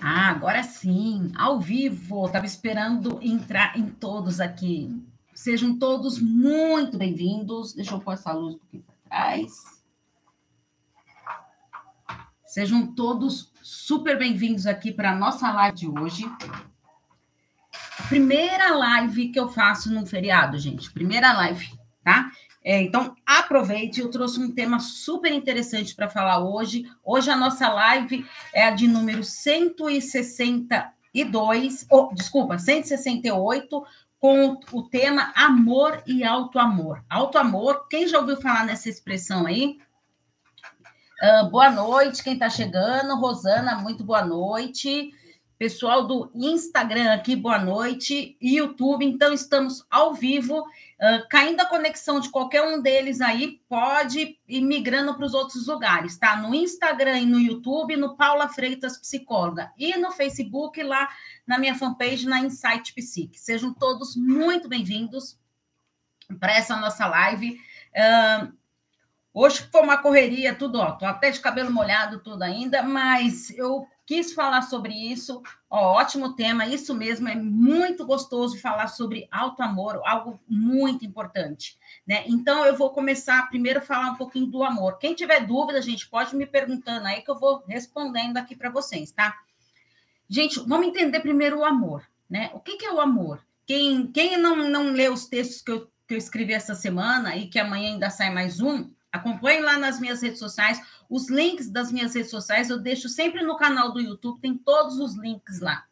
Ah, agora sim, ao vivo. Estava esperando entrar em todos aqui. Sejam todos muito bem-vindos. Deixa eu pôr essa luz um pouquinho para trás. Sejam todos super bem-vindos aqui para a nossa live de hoje. Primeira live que eu faço no feriado, gente. Primeira live, tá? É, então, aproveite, eu trouxe um tema super interessante para falar hoje. Hoje a nossa live é a de número 162, oh, desculpa, 168, com o tema amor e auto-amor. Auto-amor, quem já ouviu falar nessa expressão aí? Uh, boa noite, quem está chegando. Rosana, muito boa noite. Pessoal do Instagram aqui, boa noite. YouTube, então estamos ao vivo. Caindo a conexão de qualquer um deles aí, pode ir migrando para os outros lugares, tá? No Instagram e no YouTube, no Paula Freitas Psicóloga. E no Facebook, lá na minha fanpage, na Insight Psique. Sejam todos muito bem-vindos para essa nossa live. Uh, hoje foi uma correria, tudo, ó, tô até de cabelo molhado, tudo ainda, mas eu quis falar sobre isso. Ó, ótimo tema, isso mesmo, é muito gostoso falar sobre alto amor, algo muito importante, né? Então eu vou começar primeiro a falar um pouquinho do amor. Quem tiver dúvida, gente, pode me perguntando aí que eu vou respondendo aqui para vocês, tá? Gente, vamos entender primeiro o amor, né? O que, que é o amor? Quem, quem não, não lê os textos que eu, que eu escrevi essa semana e que amanhã ainda sai mais um, Acompanhe lá nas minhas redes sociais. Os links das minhas redes sociais eu deixo sempre no canal do YouTube, tem todos os links lá.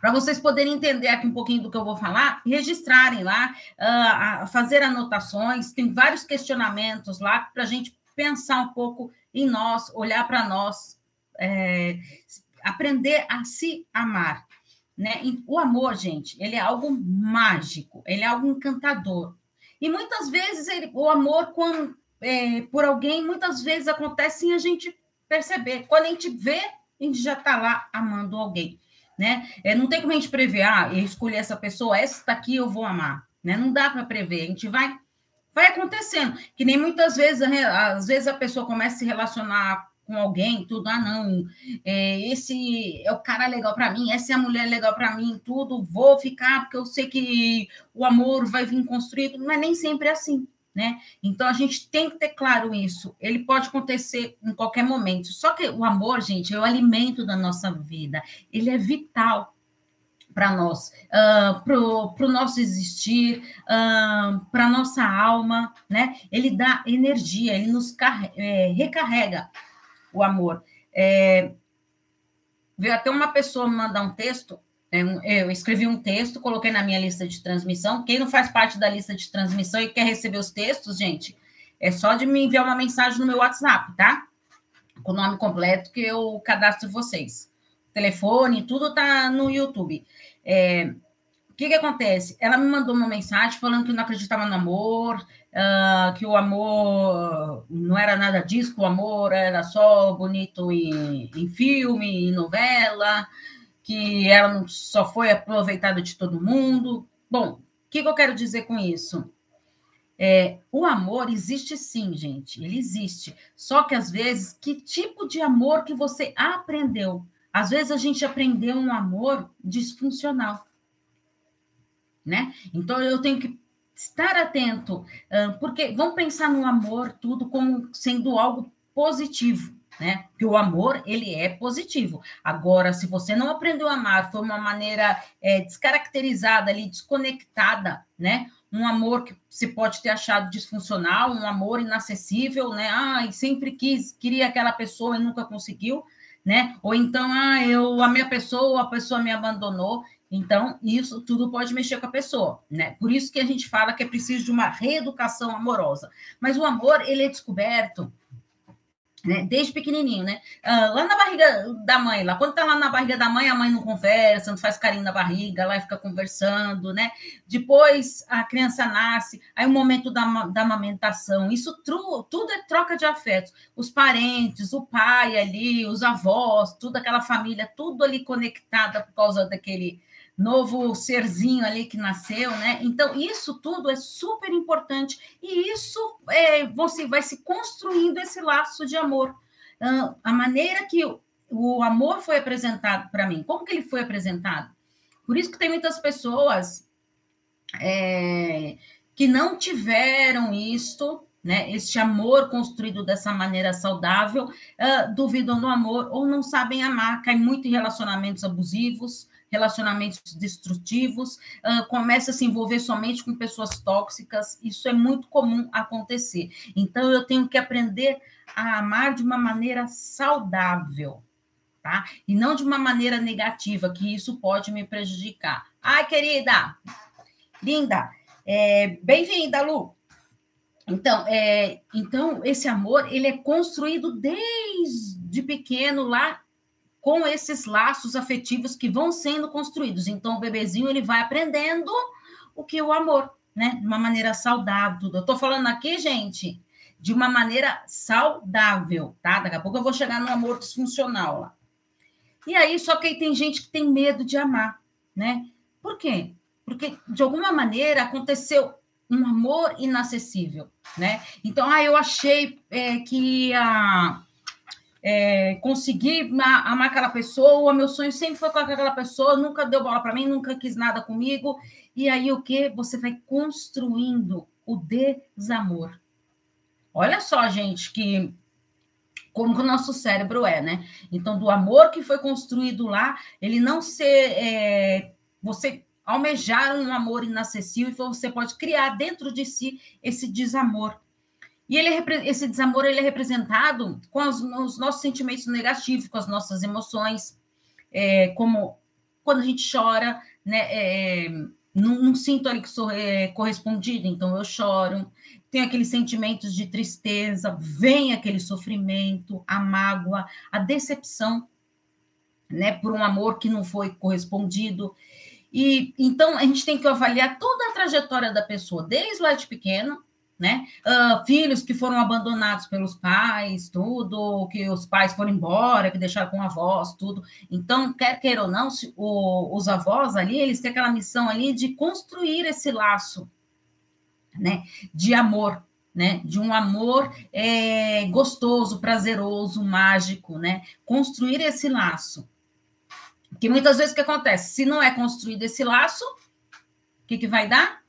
Para vocês poderem entender aqui um pouquinho do que eu vou falar, registrarem lá, uh, fazer anotações, tem vários questionamentos lá para a gente pensar um pouco em nós, olhar para nós, é, aprender a se amar. Né? O amor, gente, ele é algo mágico, ele é algo encantador. E muitas vezes ele, o amor, quando é, por alguém, muitas vezes acontece sem a gente perceber. Quando a gente vê, a gente já está lá amando alguém. Né? É, não tem como a gente prever, ah, eu escolhi essa pessoa, essa daqui eu vou amar. Né? Não dá para prever, a gente vai vai acontecendo. Que nem muitas vezes, às vezes a pessoa começa a se relacionar com alguém, tudo, ah, não, é, esse é o cara legal para mim, essa é a mulher legal para mim, tudo, vou ficar, porque eu sei que o amor vai vir construído, não é nem sempre assim né? Então a gente tem que ter claro isso. Ele pode acontecer em qualquer momento. Só que o amor, gente, é o alimento da nossa vida. Ele é vital para nós, uh, para o nosso existir, uh, para a nossa alma, né? Ele dá energia, ele nos é, recarrega o amor. É, veio até uma pessoa mandar um texto eu escrevi um texto, coloquei na minha lista de transmissão. Quem não faz parte da lista de transmissão e quer receber os textos, gente, é só de me enviar uma mensagem no meu WhatsApp, tá? Com o nome completo que eu cadastro vocês. Telefone, tudo tá no YouTube. É, o que, que acontece? Ela me mandou uma mensagem falando que não acreditava no amor, uh, que o amor não era nada disso, que o amor era só bonito em, em filme, em novela que ela só foi aproveitada de todo mundo. Bom, o que, que eu quero dizer com isso? É, o amor existe sim, gente, ele existe. Só que às vezes, que tipo de amor que você aprendeu? Às vezes a gente aprendeu um amor disfuncional, né? Então eu tenho que estar atento, porque vamos pensar no amor tudo como sendo algo positivo né? Porque o amor, ele é positivo. Agora, se você não aprendeu a amar, foi uma maneira é, descaracterizada ali, desconectada, né? Um amor que você pode ter achado disfuncional, um amor inacessível, né? Ah, sempre quis, queria aquela pessoa e nunca conseguiu, né? Ou então, ah, eu a pessoa, a pessoa me abandonou. Então, isso tudo pode mexer com a pessoa, né? Por isso que a gente fala que é preciso de uma reeducação amorosa. Mas o amor, ele é descoberto né? Desde pequenininho, né? Ah, lá na barriga da mãe, lá quando tá lá na barriga da mãe, a mãe não conversa, não faz carinho na barriga, lá fica conversando, né? Depois a criança nasce, aí o momento da, da amamentação, isso tru, tudo é troca de afetos. Os parentes, o pai ali, os avós, toda aquela família, tudo ali conectada por causa daquele novo serzinho ali que nasceu, né? Então, isso tudo é super importante e isso é, você vai se construindo esse laço de amor. A maneira que o amor foi apresentado para mim? Como que ele foi apresentado? Por isso que tem muitas pessoas é, que não tiveram isto, né, este amor construído dessa maneira saudável, uh, duvidam do amor ou não sabem amar, caem muito em relacionamentos abusivos, relacionamentos destrutivos, uh, começa a se envolver somente com pessoas tóxicas, isso é muito comum acontecer. Então, eu tenho que aprender a amar de uma maneira saudável, tá? E não de uma maneira negativa, que isso pode me prejudicar. Ai, querida, linda, é, bem-vinda, Lu. Então, é, então, esse amor, ele é construído desde pequeno lá com esses laços afetivos que vão sendo construídos. Então, o bebezinho ele vai aprendendo o que é o amor, né? De uma maneira saudável. Eu estou falando aqui, gente, de uma maneira saudável, tá? Daqui a pouco eu vou chegar no amor disfuncional lá. E aí, só que aí tem gente que tem medo de amar, né? Por quê? Porque, de alguma maneira, aconteceu um amor inacessível, né? Então, ah, eu achei é, que a é, conseguir amar aquela pessoa, meu sonho sempre foi com aquela pessoa, nunca deu bola para mim, nunca quis nada comigo. E aí o que? Você vai construindo o desamor. Olha só, gente, que como que o nosso cérebro é, né? Então, do amor que foi construído lá, ele não ser é, você almejar um amor inacessível, então você pode criar dentro de si esse desamor. E ele é, esse desamor ele é representado com os, os, nossos sentimentos negativos, com as nossas emoções, é, como quando a gente chora, né? É, não, não, sinto ali que sou é, correspondido, então eu choro. Tem aqueles sentimentos de tristeza, vem aquele sofrimento, a mágoa, a decepção, né? Por um amor que não foi correspondido. E então a gente tem que avaliar toda a trajetória da pessoa, desde lá de pequeno, né? Uh, filhos que foram abandonados pelos pais, tudo, que os pais foram embora, que deixaram com avós, tudo. Então, quer queira ou não, se, o, os avós ali, eles têm aquela missão ali de construir esse laço, né? De amor, né? De um amor é, gostoso, prazeroso, mágico, né? Construir esse laço. Que muitas vezes o que acontece? Se não é construído esse laço, o que, que vai dar?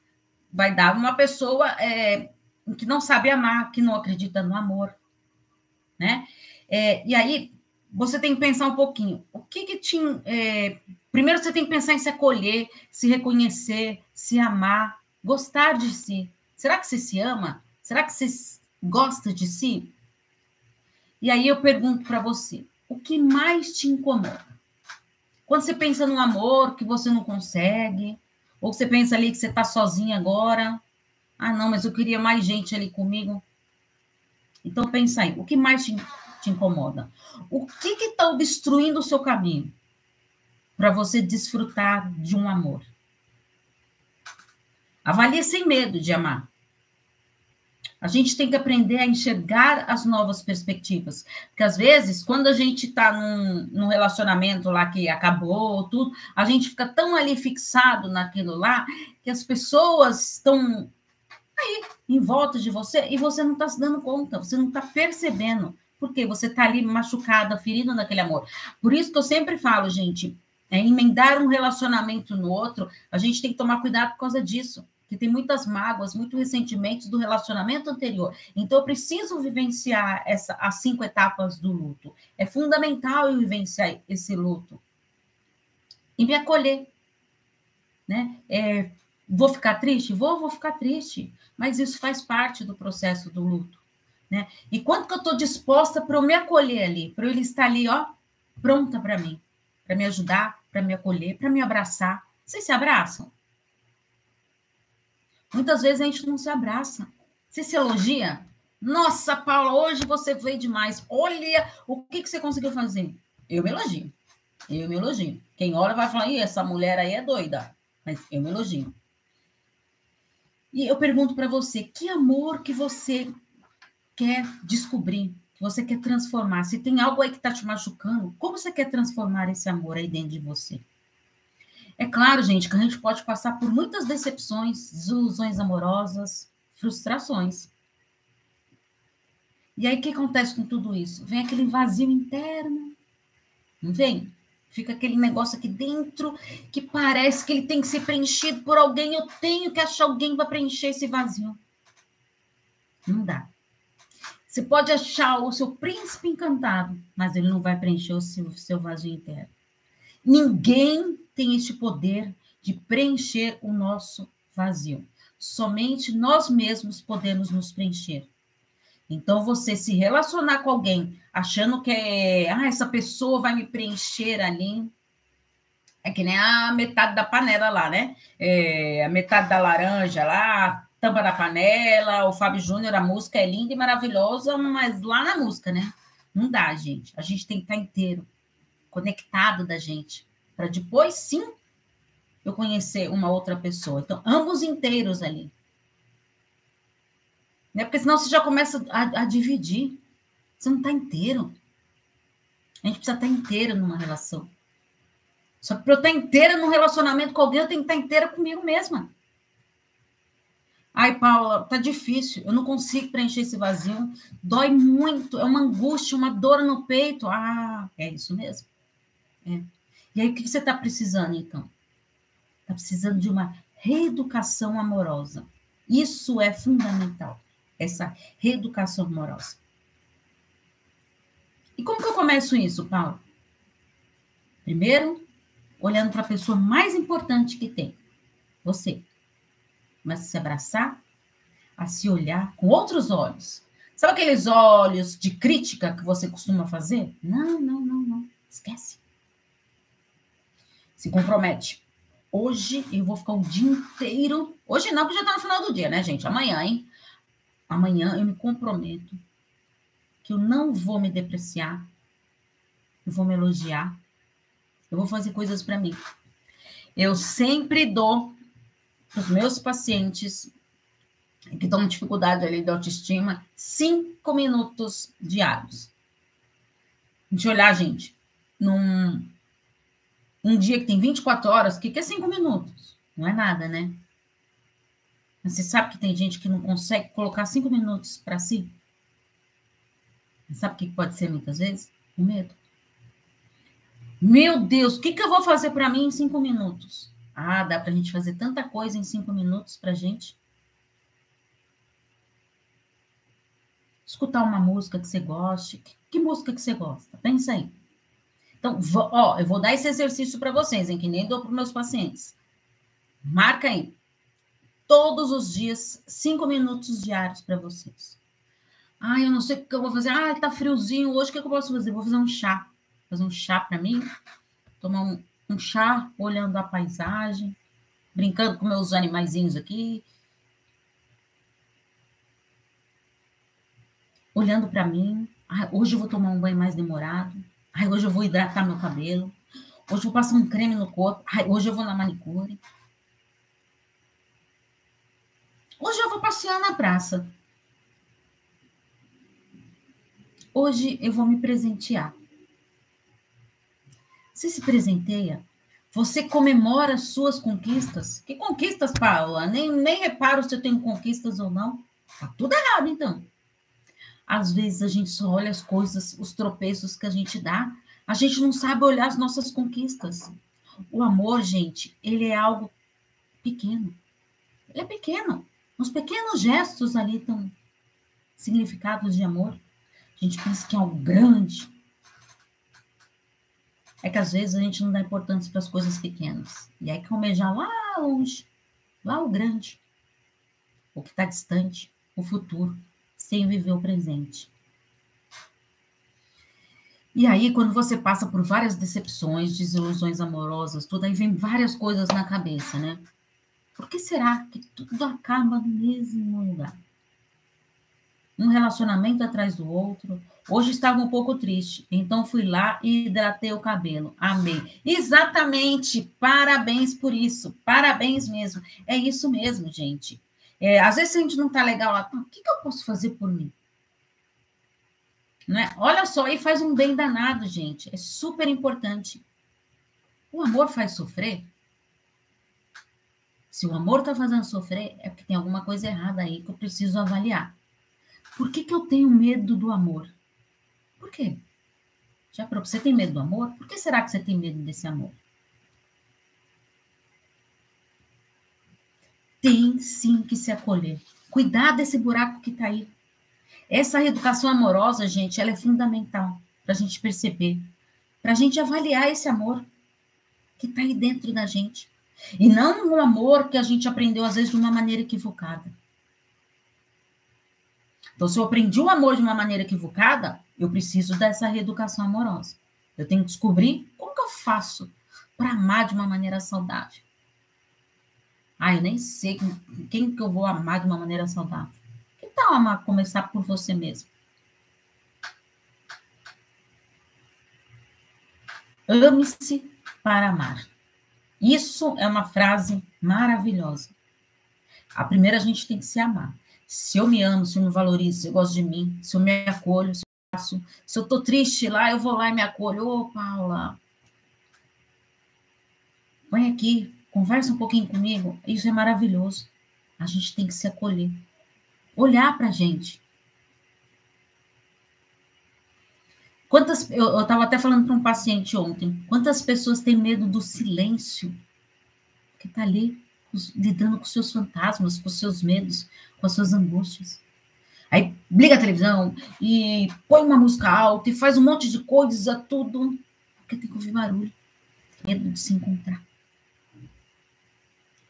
Vai dar uma pessoa é, que não sabe amar, que não acredita no amor, né? É, e aí você tem que pensar um pouquinho, o que que te... É, primeiro você tem que pensar em se acolher, se reconhecer, se amar, gostar de si. Será que você se ama? Será que você gosta de si? E aí eu pergunto para você, o que mais te incomoda? Quando você pensa no amor que você não consegue, ou você pensa ali que você está sozinha agora, ah, não, mas eu queria mais gente ali comigo. Então, pensa aí, o que mais te, te incomoda? O que está obstruindo o seu caminho para você desfrutar de um amor? Avalie sem medo de amar. A gente tem que aprender a enxergar as novas perspectivas. Porque às vezes, quando a gente está num, num, relacionamento lá que acabou, tudo, a gente fica tão ali fixado naquilo lá que as pessoas estão aí em volta de você e você não está se dando conta, você não está percebendo, porque você está ali machucada, ferida naquele amor. Por isso que eu sempre falo, gente, é, emendar um relacionamento no outro, a gente tem que tomar cuidado por causa disso. Que tem muitas mágoas, muitos ressentimentos do relacionamento anterior. Então, eu preciso vivenciar essa, as cinco etapas do luto. É fundamental eu vivenciar esse luto. E me acolher. Né? É, vou ficar triste? Vou, vou ficar triste mas isso faz parte do processo do luto. Né? E quanto que eu estou disposta para eu me acolher ali, para ele estar ali, ó, pronta para mim, para me ajudar, para me acolher, para me abraçar. Vocês se abraçam? Muitas vezes a gente não se abraça. Você se elogia? Nossa, Paula, hoje você veio demais. Olha o que, que você conseguiu fazer. Eu me elogio. Eu me elogio. Quem olha vai falar, essa mulher aí é doida. Mas eu me elogio. E eu pergunto para você, que amor que você quer descobrir, que você quer transformar? Se tem algo aí que está te machucando, como você quer transformar esse amor aí dentro de você? É claro, gente, que a gente pode passar por muitas decepções, desilusões amorosas, frustrações. E aí, o que acontece com tudo isso? Vem aquele vazio interno, Não vem? Fica aquele negócio aqui dentro que parece que ele tem que ser preenchido por alguém. Eu tenho que achar alguém para preencher esse vazio. Não dá. Você pode achar o seu príncipe encantado, mas ele não vai preencher o seu, seu vazio inteiro. Ninguém tem este poder de preencher o nosso vazio. Somente nós mesmos podemos nos preencher. Então, você se relacionar com alguém achando que é, ah, essa pessoa vai me preencher ali, é que nem a metade da panela lá, né? É, a metade da laranja lá, tampa da panela, o Fábio Júnior, a música é linda e maravilhosa, mas lá na música, né? Não dá, gente. A gente tem que estar inteiro, conectado da gente, para depois sim eu conhecer uma outra pessoa. Então, ambos inteiros ali. Né? Porque senão você já começa a, a dividir. Você não está inteiro. A gente precisa estar inteiro numa relação. Só que para eu estar inteira num relacionamento com alguém, eu tenho que estar inteira comigo mesma. Ai, Paula, tá difícil, eu não consigo preencher esse vazio, dói muito, é uma angústia, uma dor no peito. Ah, é isso mesmo. É. E aí, o que você está precisando, então? Está precisando de uma reeducação amorosa. Isso é fundamental, essa reeducação amorosa. E como que eu começo isso, Paulo? Primeiro, olhando para a pessoa mais importante que tem, você começa a se abraçar, a se olhar com outros olhos. Sabe aqueles olhos de crítica que você costuma fazer? Não, não, não, não. Esquece. Se compromete. Hoje eu vou ficar o dia inteiro. Hoje não, porque já está no final do dia, né, gente? Amanhã, hein? Amanhã eu me comprometo que eu não vou me depreciar. Eu vou me elogiar. Eu vou fazer coisas para mim. Eu sempre dou os meus pacientes que estão com dificuldade ali de autoestima, cinco minutos diários. Gente olhar, gente, num um dia que tem 24 horas, o que, que é cinco minutos? Não é nada, né? Você sabe que tem gente que não consegue colocar cinco minutos para si? Sabe o que pode ser muitas vezes? O medo. Meu Deus, o que, que eu vou fazer para mim em cinco minutos? Ah, dá para a gente fazer tanta coisa em cinco minutos para gente. Escutar uma música que você goste. Que, que música que você gosta? Pensa aí. Então, ó, eu vou dar esse exercício para vocês, em que nem dou para meus pacientes. Marca aí. Todos os dias, cinco minutos diários para vocês. Ah, eu não sei o que eu vou fazer. Ah, tá friozinho hoje, o que eu posso fazer? Vou fazer um chá. Fazer um chá para mim. Tomar um, um chá, olhando a paisagem, brincando com meus animaizinhos aqui. Olhando para mim. Ah, hoje eu vou tomar um banho mais demorado. Ah, hoje eu vou hidratar meu cabelo. Hoje eu vou passar um creme no corpo. Ah, hoje eu vou na manicure. Hoje eu vou passear na praça. Hoje eu vou me presentear. Você se presenteia? Você comemora suas conquistas? Que conquistas, Paula? Nem, nem reparo se eu tenho conquistas ou não. Tá tudo errado, então. Às vezes a gente só olha as coisas, os tropeços que a gente dá. A gente não sabe olhar as nossas conquistas. O amor, gente, ele é algo pequeno. Ele é pequeno. Os pequenos gestos ali estão significados de amor. A gente pensa que é algo grande, é que às vezes a gente não dá importância para as coisas pequenas. E aí que almejar lá longe, lá o grande, o que está distante, o futuro, sem viver o presente. E aí, quando você passa por várias decepções, desilusões amorosas, tudo, aí vem várias coisas na cabeça, né? Por que será que tudo acaba no mesmo lugar? Um relacionamento atrás do outro, Hoje estava um pouco triste, então fui lá e hidratei o cabelo. Amei. Exatamente. Parabéns por isso. Parabéns mesmo. É isso mesmo, gente. É, às vezes a gente não está legal lá, o que, que eu posso fazer por mim? Não é? Olha só, aí faz um bem danado, gente. É super importante. O amor faz sofrer? Se o amor está fazendo sofrer, é porque tem alguma coisa errada aí que eu preciso avaliar. Por que, que eu tenho medo do amor? Por quê? Já para você tem medo do amor? Por que será que você tem medo desse amor? Tem sim que se acolher. Cuidar desse buraco que está aí. Essa reeducação amorosa, gente, ela é fundamental para a gente perceber, para a gente avaliar esse amor que está aí dentro da gente. E não um amor que a gente aprendeu, às vezes, de uma maneira equivocada. Então, se eu aprendi o amor de uma maneira equivocada, eu preciso dessa reeducação amorosa. Eu tenho que descobrir como que eu faço para amar de uma maneira saudável. Ah, eu nem sei quem, quem que eu vou amar de uma maneira saudável. Que tal amar começar por você mesmo? Ame-se para amar. Isso é uma frase maravilhosa. A primeira a gente tem que se amar. Se eu me amo, se eu me valorizo, se eu gosto de mim, se eu me acolho, se eu faço, se eu tô triste lá, eu vou lá e me acolho. Ô, Paula, põe aqui, conversa um pouquinho comigo. Isso é maravilhoso. A gente tem que se acolher. Olhar pra gente. Quantas, eu estava até falando para um paciente ontem, quantas pessoas têm medo do silêncio que está ali lidando com seus fantasmas, com seus medos, com as suas angústias. Aí liga a televisão e põe uma música alta e faz um monte de coisa, tudo, porque tem que ouvir barulho. Medo de se encontrar.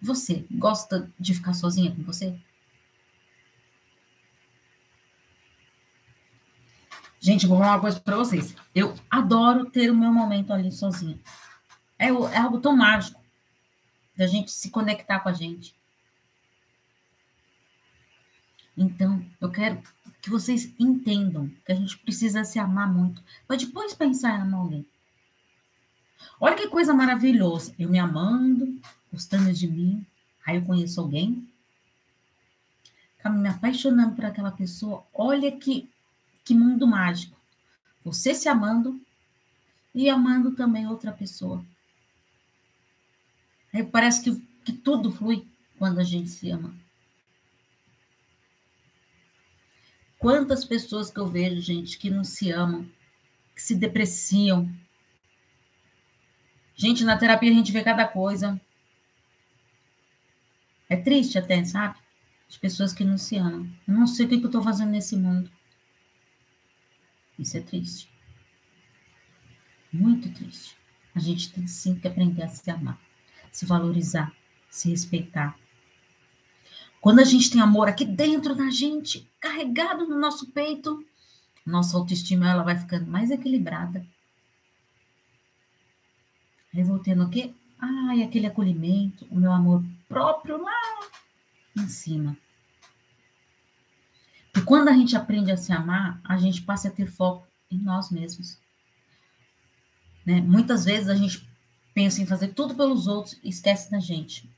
Você gosta de ficar sozinha com você? Gente, vou falar uma coisa para vocês. Eu adoro ter o meu momento ali sozinha. É, é algo tão mágico da gente se conectar com a gente. Então, eu quero que vocês entendam que a gente precisa se amar muito, para depois pensar em amar alguém. Olha que coisa maravilhosa. Eu me amando, gostando de mim, aí eu conheço alguém, acabo me apaixonando por aquela pessoa. Olha que, que mundo mágico. Você se amando e amando também outra pessoa. Aí parece que, que tudo flui quando a gente se ama. Quantas pessoas que eu vejo, gente, que não se amam, que se depreciam. Gente, na terapia a gente vê cada coisa. É triste até, sabe? As pessoas que não se amam. Eu não sei o que eu estou fazendo nesse mundo. Isso é triste. Muito triste. A gente tem sim que aprender a se amar se valorizar, se respeitar. Quando a gente tem amor aqui dentro da gente, carregado no nosso peito, nossa autoestima ela vai ficando mais equilibrada. Aí vou tendo o quê? Ai, aquele acolhimento, o meu amor próprio lá em cima. E quando a gente aprende a se amar, a gente passa a ter foco em nós mesmos. Né? Muitas vezes a gente pensa em fazer tudo pelos outros e esquece da gente.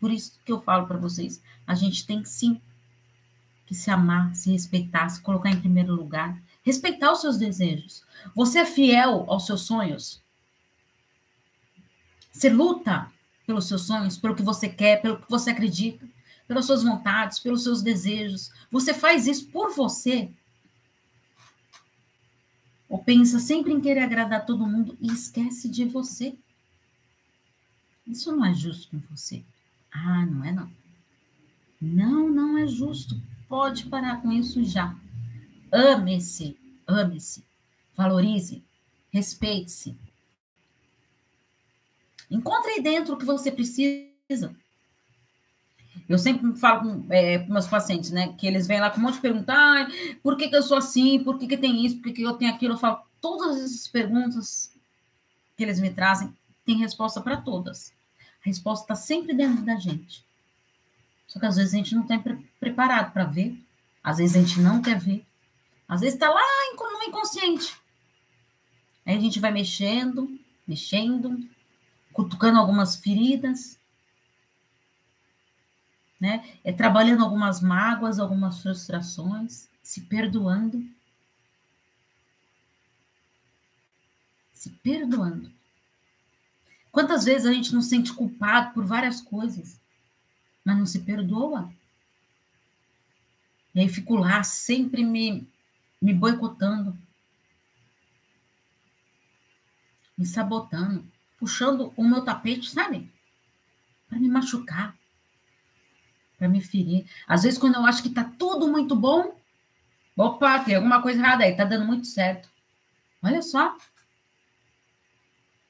Por isso que eu falo para vocês, a gente tem sim que se amar, se respeitar, se colocar em primeiro lugar, respeitar os seus desejos. Você é fiel aos seus sonhos? Você luta pelos seus sonhos, pelo que você quer, pelo que você acredita, pelas suas vontades, pelos seus desejos. Você faz isso por você? Ou pensa sempre em querer agradar todo mundo e esquece de você? Isso não é justo com você. Ah, não é não. Não, não é justo. Pode parar com isso já. Ame-se, ame-se. Valorize, respeite-se. Encontre aí dentro o que você precisa. Eu sempre falo é, para meus pacientes, né? Que eles vêm lá com um monte de perguntas. Ah, por que, que eu sou assim? Por que, que tem isso? Por que, que eu tenho aquilo? Eu falo, todas essas perguntas que eles me trazem, tem resposta para todas. A resposta está sempre dentro da gente. Só que às vezes a gente não está pre preparado para ver, às vezes a gente não quer ver, às vezes está lá no inconsciente. Aí a gente vai mexendo, mexendo, cutucando algumas feridas, né? É trabalhando algumas mágoas, algumas frustrações, se perdoando. Se perdoando. Quantas vezes a gente não se sente culpado por várias coisas, mas não se perdoa? E aí fico lá sempre me, me boicotando. me sabotando, puxando o meu tapete, sabe? Para me machucar, para me ferir. Às vezes, quando eu acho que tá tudo muito bom, opa, tem alguma coisa errada aí, tá dando muito certo. Olha só.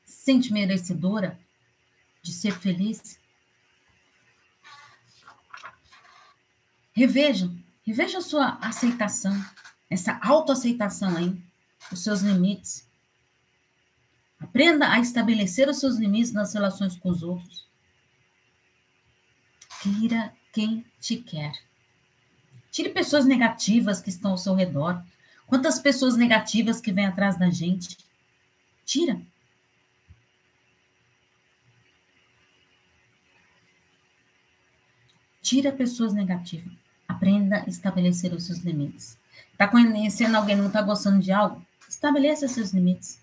Sente merecedora de ser feliz. Reveja, reveja a sua aceitação, essa autoaceitação aí, os seus limites. Aprenda a estabelecer os seus limites nas relações com os outros. Queira quem te quer. Tire pessoas negativas que estão ao seu redor. Quantas pessoas negativas que vêm atrás da gente? Tira. Tira pessoas negativas. Aprenda a estabelecer os seus limites. Está conhecendo alguém, não está gostando de algo? Estabeleça seus limites.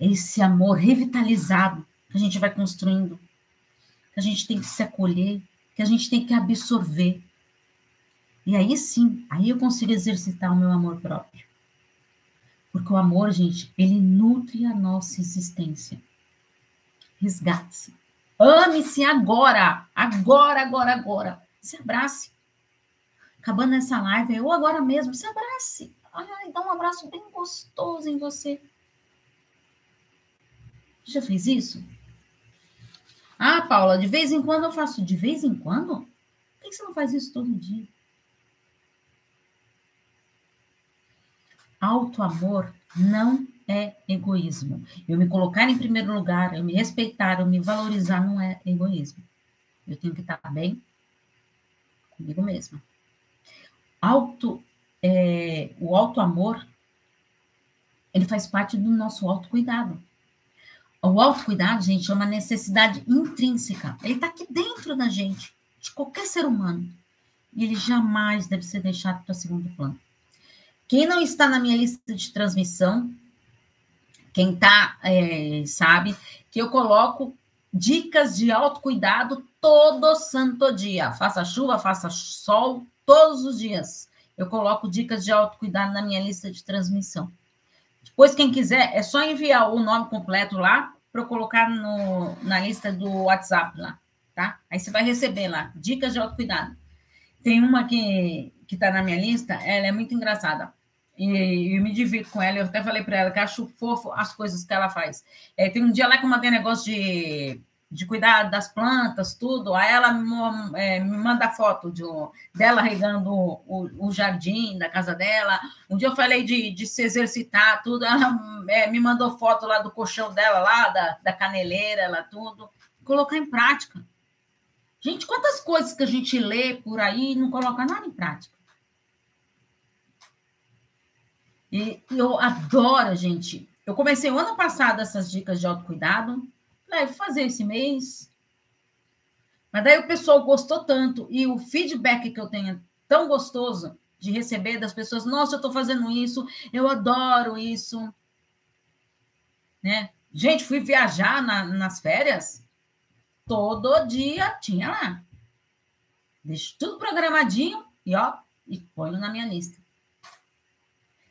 Esse amor revitalizado que a gente vai construindo, que a gente tem que se acolher, que a gente tem que absorver. E aí sim, aí eu consigo exercitar o meu amor próprio. Porque o amor, gente, ele nutre a nossa existência. Resgate-se. Ame-se agora. Agora, agora, agora. Se abrace. Acabando essa live, eu agora mesmo, se abrace. Ai, dá um abraço bem gostoso em você. Já fez isso? Ah, Paula, de vez em quando eu faço. De vez em quando? Por que você não faz isso todo dia? Auto-amor não é egoísmo. Eu me colocar em primeiro lugar, eu me respeitar, eu me valorizar não é egoísmo. Eu tenho que estar bem comigo mesma. Auto, é, o auto-amor, ele faz parte do nosso autocuidado. O autocuidado, gente, é uma necessidade intrínseca. Ele está aqui dentro da gente, de qualquer ser humano. E ele jamais deve ser deixado para segundo plano. Quem não está na minha lista de transmissão, quem está, é, sabe, que eu coloco dicas de autocuidado todo santo dia. Faça chuva, faça sol, todos os dias. Eu coloco dicas de autocuidado na minha lista de transmissão. Depois, quem quiser, é só enviar o nome completo lá para eu colocar no, na lista do WhatsApp lá, tá? Aí você vai receber lá, dicas de autocuidado. Tem uma que está na minha lista, ela é muito engraçada. E eu me divido com ela, eu até falei para ela que acho fofo as coisas que ela faz. É, tem um dia lá que eu mandei negócio de de cuidar das plantas, tudo. Aí ela é, me manda foto de, dela regando o, o, jardim da casa dela. Um dia eu falei de, de se exercitar, tudo. Ela é, me mandou foto lá do colchão dela, lá da, da caneleira, tudo. Colocar em prática. Gente, quantas coisas que a gente lê por aí e não coloca nada em prática? E eu adoro, gente. Eu comecei o ano passado essas dicas de autocuidado Falei, vou fazer esse mês. Mas daí o pessoal gostou tanto e o feedback que eu tenho é tão gostoso de receber das pessoas, nossa, eu estou fazendo isso, eu adoro isso. Né? Gente, fui viajar na, nas férias, todo dia tinha lá. Deixo tudo programadinho e ó, e ponho na minha lista.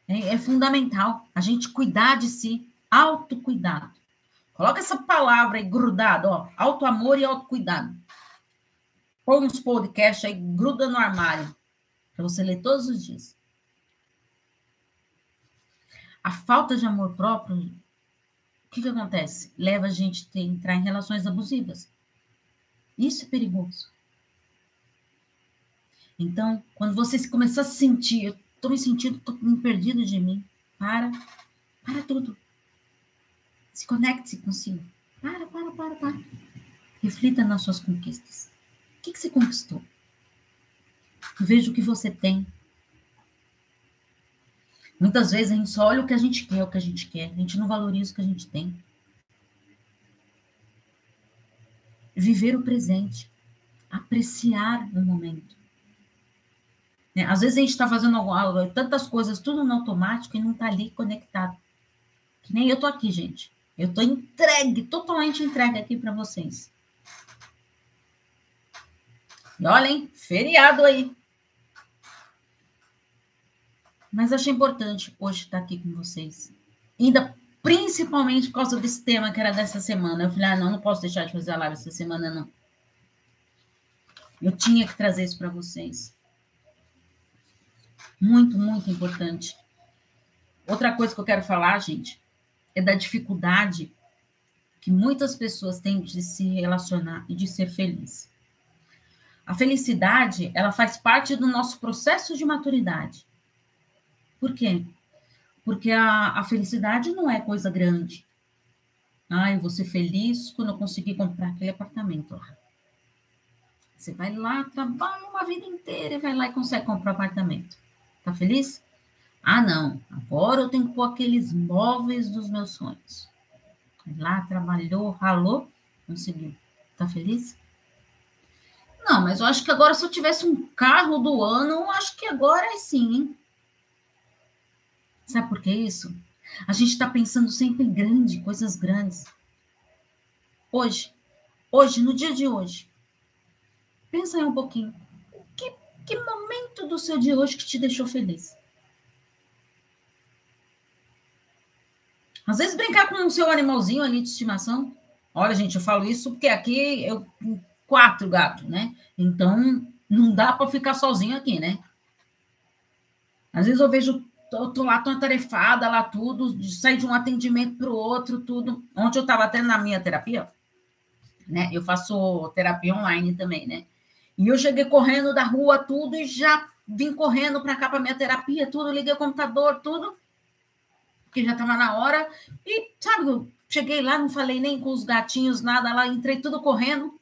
É, é fundamental a gente cuidar de si, autocuidado. Coloca essa palavra aí grudada, ó, auto amor e autocuidado. Põe uns podcasts aí, gruda no armário, para você ler todos os dias. A falta de amor próprio, o que, que acontece? Leva a gente a entrar em relações abusivas. Isso é perigoso. Então, quando você começar a se sentir, eu estou me sentindo, estou me perdido de mim, para, para tudo. Se conecte consigo. Para, para, para, para. Reflita nas suas conquistas. O que, que você conquistou? Veja o que você tem. Muitas vezes a gente só olha o que a gente quer, o que a gente quer. A gente não valoriza o que a gente tem. Viver o presente. Apreciar o momento. Né? Às vezes a gente está fazendo tantas coisas, tudo no automático e não está ali conectado. Que nem eu tô aqui, gente. Eu estou entregue, totalmente entregue aqui para vocês. E olhem, feriado aí. Mas achei importante hoje estar aqui com vocês. Ainda principalmente por causa desse tema que era dessa semana. Eu falei, ah, não, não posso deixar de fazer a live essa semana, não. Eu tinha que trazer isso para vocês. Muito, muito importante. Outra coisa que eu quero falar, gente, é da dificuldade que muitas pessoas têm de se relacionar e de ser feliz. A felicidade, ela faz parte do nosso processo de maturidade. Por quê? Porque a, a felicidade não é coisa grande. Ah, eu vou ser feliz quando eu conseguir comprar aquele apartamento lá. Você vai lá, trabalha uma vida inteira e vai lá e consegue comprar um apartamento. Tá feliz? Ah, não. Agora eu tenho que pôr aqueles móveis dos meus sonhos. Lá, trabalhou, ralou, conseguiu. Tá feliz? Não, mas eu acho que agora, se eu tivesse um carro do ano, eu acho que agora é sim, hein? Sabe por que isso? A gente está pensando sempre em grande, coisas grandes. Hoje, hoje, no dia de hoje, pensa aí um pouquinho. Que, que momento do seu dia hoje que te deixou feliz? Às vezes brincar com o seu animalzinho ali de estimação. Olha, gente, eu falo isso porque aqui eu quatro gatos, né? Então não dá para ficar sozinho aqui, né? Às vezes eu vejo, eu tô lá tão atarefada, lá tudo, de sair de um atendimento para o outro, tudo. Ontem eu estava até na minha terapia, né? Eu faço terapia online também, né? E eu cheguei correndo da rua, tudo, e já vim correndo para cá para minha terapia, tudo, liguei o computador, tudo porque já estava na hora. E, sabe, eu cheguei lá, não falei nem com os gatinhos, nada lá, entrei tudo correndo.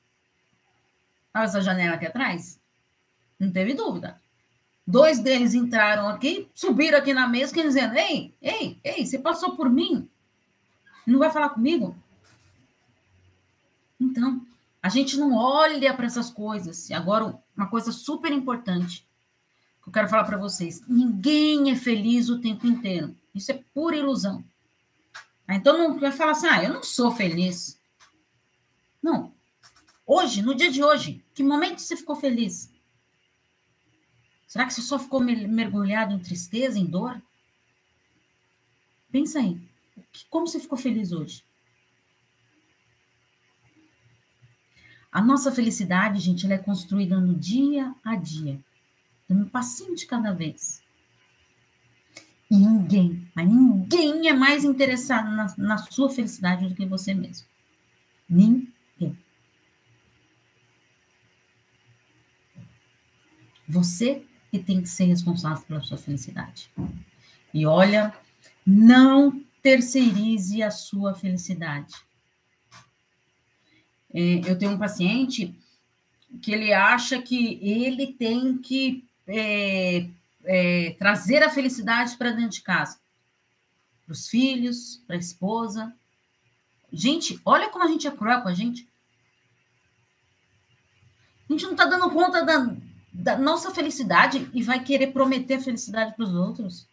Olha essa janela aqui atrás. Não teve dúvida. Dois deles entraram aqui, subiram aqui na mesa, dizendo: Ei, ei, ei, você passou por mim? Não vai falar comigo? Então, a gente não olha para essas coisas. E agora, uma coisa super importante eu quero falar para vocês: ninguém é feliz o tempo inteiro. Isso é pura ilusão. Ah, então não vai falar assim, ah, eu não sou feliz. Não. Hoje, no dia de hoje, que momento você ficou feliz? Será que você só ficou mergulhado em tristeza, em dor? Pensa aí. Como você ficou feliz hoje? A nossa felicidade, gente, ela é construída no dia a dia. Um passinho de cada vez. E ninguém, mas ninguém é mais interessado na, na sua felicidade do que você mesmo. Ninguém. Você que tem que ser responsável pela sua felicidade. E olha, não terceirize a sua felicidade. É, eu tenho um paciente que ele acha que ele tem que é, é, trazer a felicidade para dentro de casa, para os filhos, para a esposa. Gente, olha como a gente é cruel com a gente. A gente não está dando conta da, da, nossa felicidade e vai querer prometer felicidade para os outros.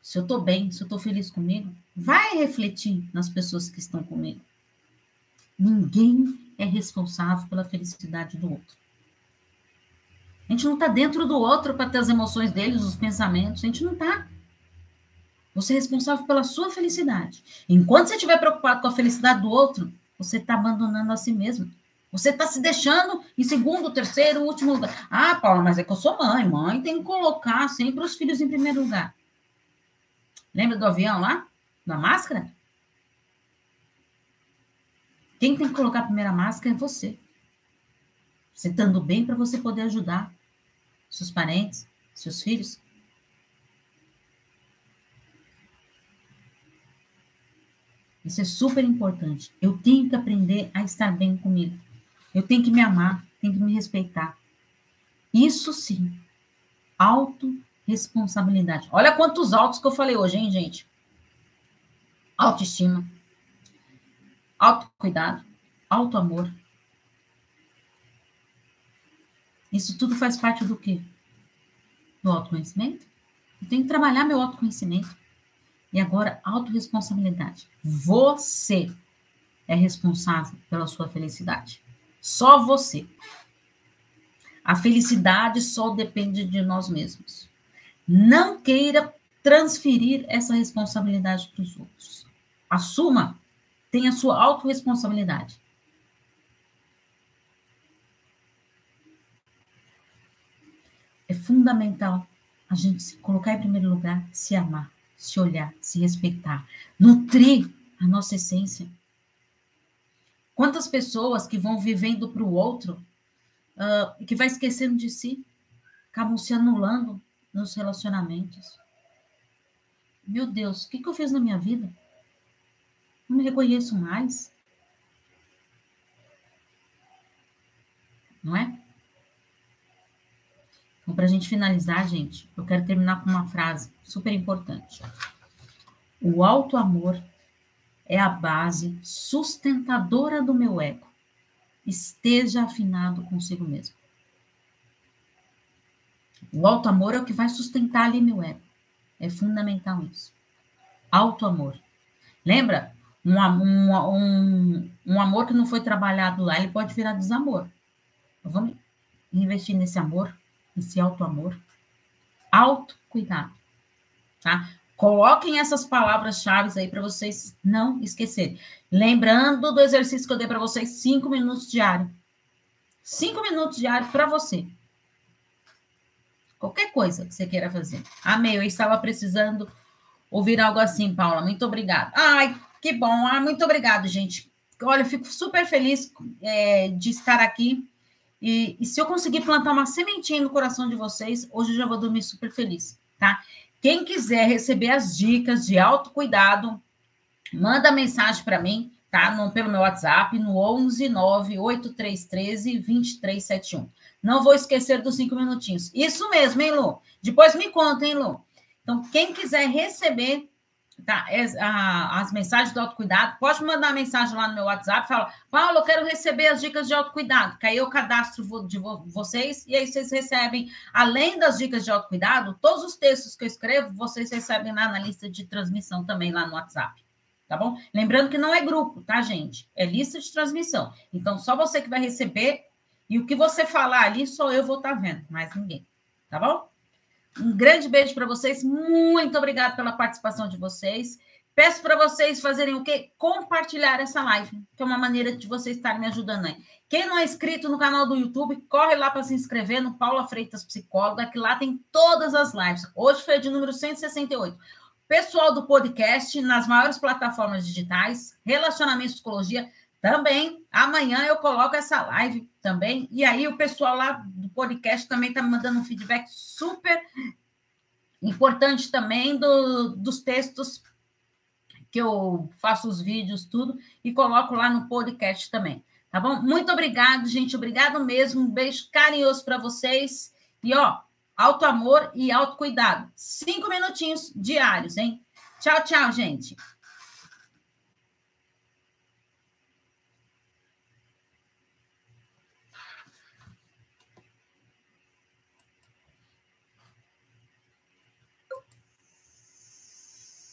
Se eu estou bem, se eu estou feliz comigo, vai refletir nas pessoas que estão comigo. Ninguém é responsável pela felicidade do outro. A gente não está dentro do outro para ter as emoções deles, os pensamentos. A gente não está. Você é responsável pela sua felicidade. Enquanto você estiver preocupado com a felicidade do outro, você está abandonando a si mesmo. Você está se deixando em segundo, terceiro, último lugar. Ah, Paula, mas é que eu sou mãe. Mãe tem que colocar sempre os filhos em primeiro lugar. Lembra do avião lá? Da máscara? Quem tem que colocar a primeira máscara é você. Você estando bem para você poder ajudar seus parentes, seus filhos. Isso é super importante. Eu tenho que aprender a estar bem comigo. Eu tenho que me amar, tenho que me respeitar. Isso sim, autorresponsabilidade. Olha quantos autos que eu falei hoje, hein, gente? Autoestima, autocuidado, autoamor, Isso tudo faz parte do quê? Do autoconhecimento? Eu tenho que trabalhar meu autoconhecimento. E agora, autorresponsabilidade. Você é responsável pela sua felicidade. Só você. A felicidade só depende de nós mesmos. Não queira transferir essa responsabilidade para os outros. Assuma, tenha a sua autorresponsabilidade. É fundamental a gente se colocar em primeiro lugar, se amar, se olhar, se respeitar, nutrir a nossa essência. Quantas pessoas que vão vivendo para o outro uh, que vai esquecendo de si, acabam se anulando nos relacionamentos. Meu Deus, o que, que eu fiz na minha vida? Não me reconheço mais. Não é? Então, para a gente finalizar, gente, eu quero terminar com uma frase super importante. O alto amor é a base sustentadora do meu ego. Esteja afinado consigo mesmo. O alto amor é o que vai sustentar ali meu ego. É fundamental isso. Alto amor. Lembra? Um, um, um, um amor que não foi trabalhado lá, ele pode virar desamor. Então, vamos investir nesse amor, nesse alto amor. Alto cuidado. Tá? Coloquem essas palavras-chave aí para vocês não esquecerem. Lembrando do exercício que eu dei para vocês, cinco minutos diário. Cinco minutos diário para você. Qualquer coisa que você queira fazer. Amei, eu estava precisando ouvir algo assim, Paula. Muito obrigada. Ai, que bom. Ah, muito obrigado, gente. Olha, eu fico super feliz é, de estar aqui. E, e, se eu conseguir plantar uma sementinha no coração de vocês, hoje eu já vou dormir super feliz, tá? Quem quiser receber as dicas de autocuidado, manda mensagem para mim, tá? No, pelo meu WhatsApp, no 11 98313 2371. Não vou esquecer dos cinco minutinhos. Isso mesmo, hein, Lu? Depois me conta, hein, Lu? Então, quem quiser receber tá, as mensagens do autocuidado, pode mandar mensagem lá no meu WhatsApp, fala, Paulo, eu quero receber as dicas de autocuidado, que aí eu cadastro de vocês, e aí vocês recebem, além das dicas de autocuidado, todos os textos que eu escrevo, vocês recebem lá na lista de transmissão também lá no WhatsApp. Tá bom? Lembrando que não é grupo, tá, gente? É lista de transmissão. Então, só você que vai receber e o que você falar ali, só eu vou estar tá vendo, mais ninguém. Tá bom? Um grande beijo para vocês. Muito obrigada pela participação de vocês. Peço para vocês fazerem o quê? Compartilhar essa live, que é uma maneira de vocês estarem me ajudando aí. Quem não é inscrito no canal do YouTube, corre lá para se inscrever no Paula Freitas Psicóloga, que lá tem todas as lives. Hoje foi de número 168. Pessoal do podcast, nas maiores plataformas digitais, Relacionamento Psicologia, também, amanhã eu coloco essa live também. E aí o pessoal lá do podcast também está me mandando um feedback super importante também do, dos textos que eu faço os vídeos, tudo, e coloco lá no podcast também. Tá bom? Muito obrigado, gente. Obrigado mesmo. Um beijo carinhoso para vocês. E ó, alto amor e alto cuidado. Cinco minutinhos diários, hein? Tchau, tchau, gente.